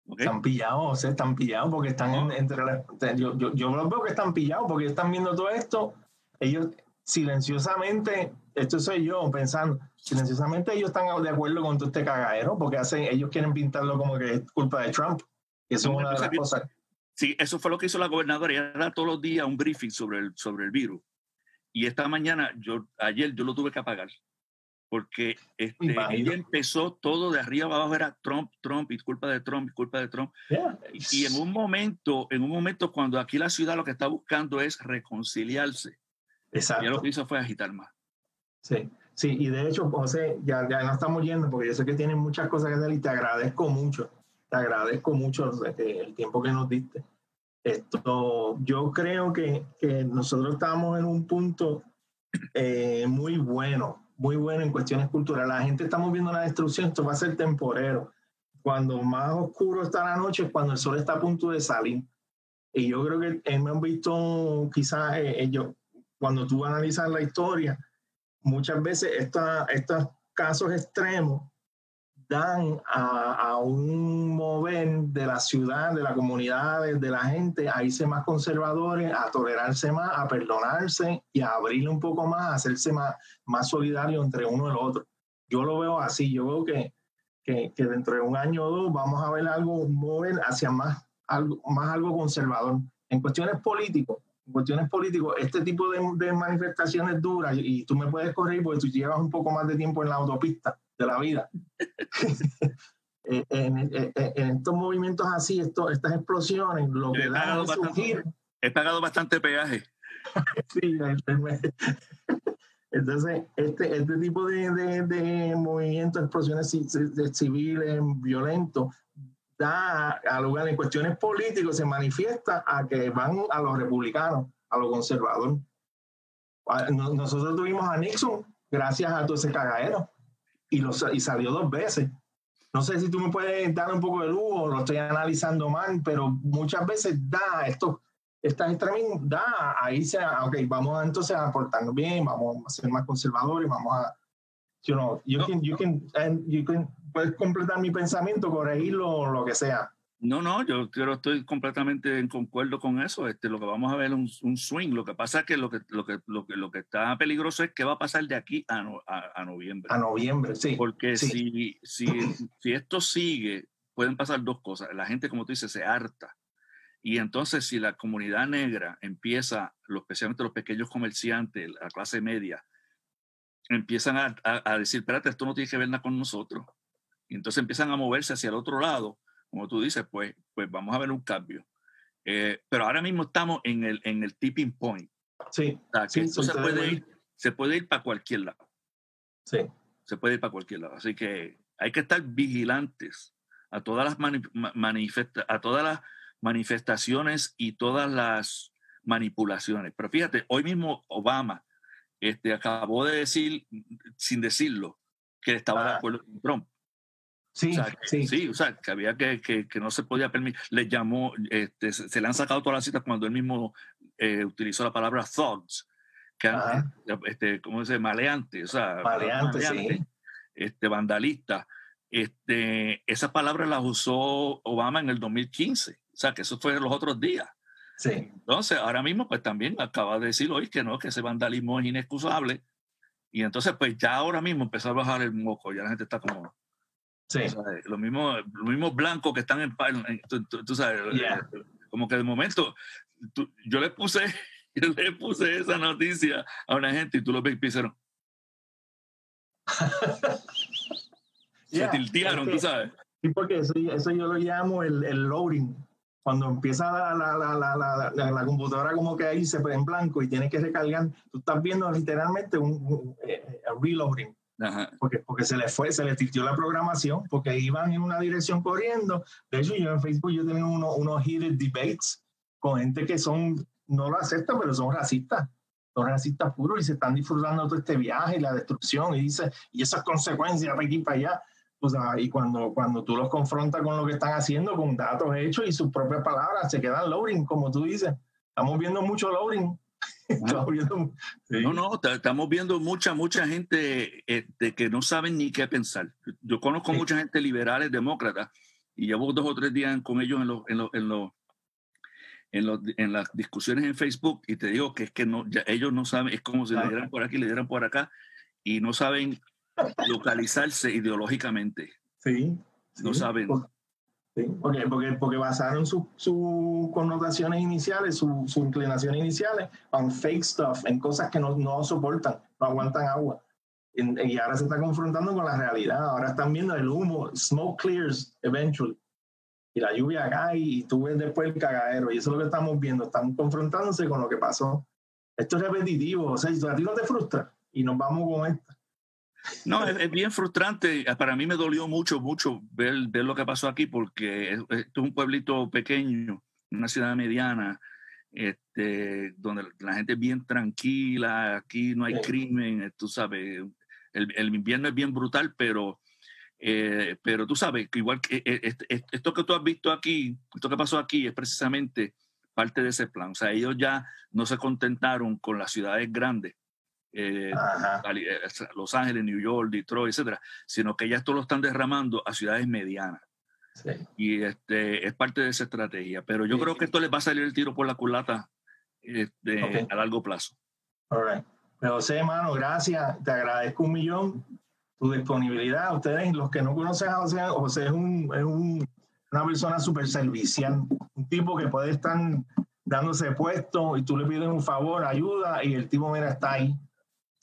[SPEAKER 2] ¿Ok?
[SPEAKER 1] Están pillados, o sea, están pillados porque están en- entre las- yo, yo, yo los veo que están pillados porque están viendo todo esto. Ellos silenciosamente, esto soy yo pensando, silenciosamente ellos están de acuerdo con todo este cagadero porque hacen, ellos quieren pintarlo como que es culpa de Trump. Y eso es
[SPEAKER 2] No,
[SPEAKER 1] una de las
[SPEAKER 2] entonces,
[SPEAKER 1] cosas.
[SPEAKER 2] Sí, eso fue lo que hizo la gobernadora. Ella da todos los días un briefing sobre el, sobre el virus. Y esta mañana, yo, ayer yo lo tuve que apagar. Porque este, ella empezó todo de arriba abajo, era Trump, Trump, y culpa de Trump, y culpa de Trump.
[SPEAKER 1] Yeah.
[SPEAKER 2] Y en un momento, en un momento cuando aquí la ciudad lo que está buscando es reconciliarse,
[SPEAKER 1] Exacto.
[SPEAKER 2] ya lo que hizo fue agitar más.
[SPEAKER 1] Sí, sí, y de hecho, José, ya, ya no estamos yendo porque yo sé que tienes muchas cosas que hacer y te agradezco mucho, te agradezco mucho el tiempo que nos diste. Esto, yo creo que, que nosotros estamos en un punto eh, muy bueno, muy bueno en cuestiones culturales. La gente estamos viendo la destrucción, esto va a ser temporero. Cuando más oscuro está la noche es cuando el sol está a punto de salir. Y yo creo que hemos visto quizás eh, ellos, cuando tú analizas la historia, muchas veces esta- estos casos extremos dan a, a un mover de la ciudad, de la comunidad, de, de la gente a irse más conservadores, a tolerarse más, a perdonarse y a abrirle un poco más, a hacerse más, más solidario entre uno y el otro. Yo lo veo así, yo veo que, que, que dentro de un año o dos vamos a ver algo mover hacia más algo, más algo conservador. En cuestiones políticas, cuestiones políticas, este tipo de, de manifestaciones duras, y tú me puedes correr porque tú llevas un poco más de tiempo en la autopista de la vida. Eh, en, en- en estos movimientos así, estos, estas explosiones, lo que dan
[SPEAKER 2] pagado
[SPEAKER 1] es
[SPEAKER 2] bastante.
[SPEAKER 1] surgir.
[SPEAKER 2] He pagado bastante peaje.
[SPEAKER 1] Sí, este- entonces, este, este tipo de, de, de movimientos, explosiones civiles violentos, da a lugar en cuestiones políticas, se manifiesta a que van a los republicanos, a los conservadores. Nosotros tuvimos a Nixon gracias a todo ese cagadero y, lo sa- y salió dos veces. No sé si tú me puedes dar un poco de luz o lo estoy analizando mal, pero muchas veces da esto, estas extremismos, da a irse a, ok, vamos entonces a portarnos bien, vamos a ser más conservadores, vamos a, you know, you
[SPEAKER 2] No.
[SPEAKER 1] can, you can, and you can, puedes completar mi pensamiento, corregirlo, lo que sea.
[SPEAKER 2] No, no, yo creo estoy completamente en concuerdo con eso. Este, lo que vamos a ver es un, un swing. Lo que pasa es que lo que, lo, que, lo, que, lo que está peligroso es qué va a pasar de aquí a, no- a, a noviembre.
[SPEAKER 1] A noviembre, sí.
[SPEAKER 2] Porque
[SPEAKER 1] sí.
[SPEAKER 2] si, si, si esto sigue, pueden pasar dos cosas. La gente, como tú dices, se harta. Y entonces, si la comunidad negra empieza, especialmente los pequeños comerciantes, la clase media, empiezan a, a- a decir, espérate, esto no tiene que ver nada con nosotros. y entonces empiezan a moverse hacia el otro lado, como tú dices, pues, pues vamos a ver un cambio. Eh, pero ahora mismo estamos en el, en el tipping point.
[SPEAKER 1] Sí.
[SPEAKER 2] se, puede ir, se puede ir para cualquier lado.
[SPEAKER 1] Sí.
[SPEAKER 2] Se puede ir para cualquier lado. Así que hay que estar vigilantes a todas las, manifesta a todas las manifestaciones y todas las manipulaciones. Pero fíjate, hoy mismo Obama este, acabó de decir, sin decirlo, que estaba de ah. acuerdo con Trump.
[SPEAKER 1] Sí,
[SPEAKER 2] sí. o sea, que había que, que, que no se podía permitir. Le llamó, este, se, le han sacado todas las citas cuando él mismo eh, utilizó la palabra thugs, que este, ¿cómo se dice? Maleante, o sea,
[SPEAKER 1] maleante, sí.
[SPEAKER 2] este, vandalista. Este, esa palabra la usó Obama en el 2015, o sea, que eso fue los otros días.
[SPEAKER 1] Sí.
[SPEAKER 2] Entonces, ahora mismo, pues también acaba de decir hoy que no, que ese vandalismo es inexcusable. Y entonces, pues ya ahora mismo empezó a bajar el moco, ya la gente está como...
[SPEAKER 1] Sí.
[SPEAKER 2] los, mismos, los mismos blancos que están en... Tú, sabes, eh, como que de momento, yo le puse yo le puse esa noticia a una gente y tú lo ves y pisaron. Se tiltearon, tú sabes.
[SPEAKER 1] Sí, porque eso, eso, yo lo llamo el, el loading cuando empieza la, la, la, la, computadora como que ahí se en blanco y tiene que recargar, tú estás viendo literalmente un, eh, reloading. Porque, porque se le fue, se le tiltió la programación, porque iban en una dirección corriendo. De hecho, yo en Facebook yo tengo unos, unos heated debates con gente que son, no lo aceptan, pero son racistas. Son racistas puros y se están disfrutando todo este viaje y la destrucción. Y dice, y esas consecuencias para aquí y para allá. O sea, y cuando, cuando tú los confrontas con lo que están haciendo, con datos hechos y sus propias palabras, se quedan loading, como tú dices. Estamos viendo mucho loading.
[SPEAKER 2] No, no, estamos viendo mucha, mucha gente este, que no saben ni qué pensar. Yo conozco mucha gente liberales, demócratas, y llevo dos o tres días con ellos en, los, en, los, en, los, en, los, en las discusiones en Facebook, y te digo que es que no, ya ellos no saben, es como si le dieran por aquí, le dieran por acá, y no saben localizarse ideológicamente.
[SPEAKER 1] Sí.
[SPEAKER 2] No saben.
[SPEAKER 1] Sí, porque, porque, porque basaron sus su connotaciones iniciales, sus su inclinaciones iniciales en fake stuff, en cosas que no, no soportan, no aguantan agua. Y, y, ahora se está confrontando con la realidad. Ahora están viendo el humo, smoke clears eventually. Y la lluvia cae y tú ves después el cagadero. Y eso es lo que estamos viendo. Están confrontándose con lo que pasó. Esto es repetitivo. O sea, a ti no te frustra. Y nos vamos con esto.
[SPEAKER 2] No, es, bien frustrante. Para mí me dolió mucho, mucho ver, ver lo que pasó aquí porque esto es, un pueblito pequeño, una ciudad mediana, este, donde la gente es bien tranquila, aquí no hay crimen, tú sabes, el, el invierno es bien brutal, pero, eh, pero tú sabes que igual que eh, esto que tú has visto aquí, esto que pasó aquí es precisamente parte de ese plan. O sea, ellos ya no se contentaron con las ciudades grandes eh, eh Los Ángeles, New York, Detroit, etcétera, sino que ya esto lo están derramando a ciudades medianas. Y este, es parte de esa estrategia. Pero yo creo que esto les va a salir el tiro por la culata este, a largo plazo.
[SPEAKER 1] All right. José, hermano, gracias. Te agradezco un millón tu disponibilidad. Ustedes, los que no conocen a José, José es, un, es un, una persona súper servicial, un tipo que puede estar dándose puesto y tú le pides un favor, ayuda y el tipo, mira, está ahí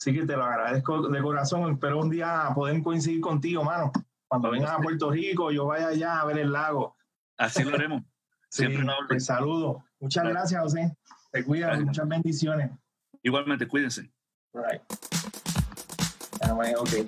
[SPEAKER 1] Así que te lo agradezco de corazón. Espero un día poder coincidir contigo, mano. Cuando vengas a Puerto Rico, yo vaya allá a ver el lago.
[SPEAKER 2] Así lo haremos.
[SPEAKER 1] Siempre sí, te saludo. Muchas gracias, José. Te cuidas. Muchas bendiciones.
[SPEAKER 2] Igualmente, cuídense.
[SPEAKER 1] Right. okay.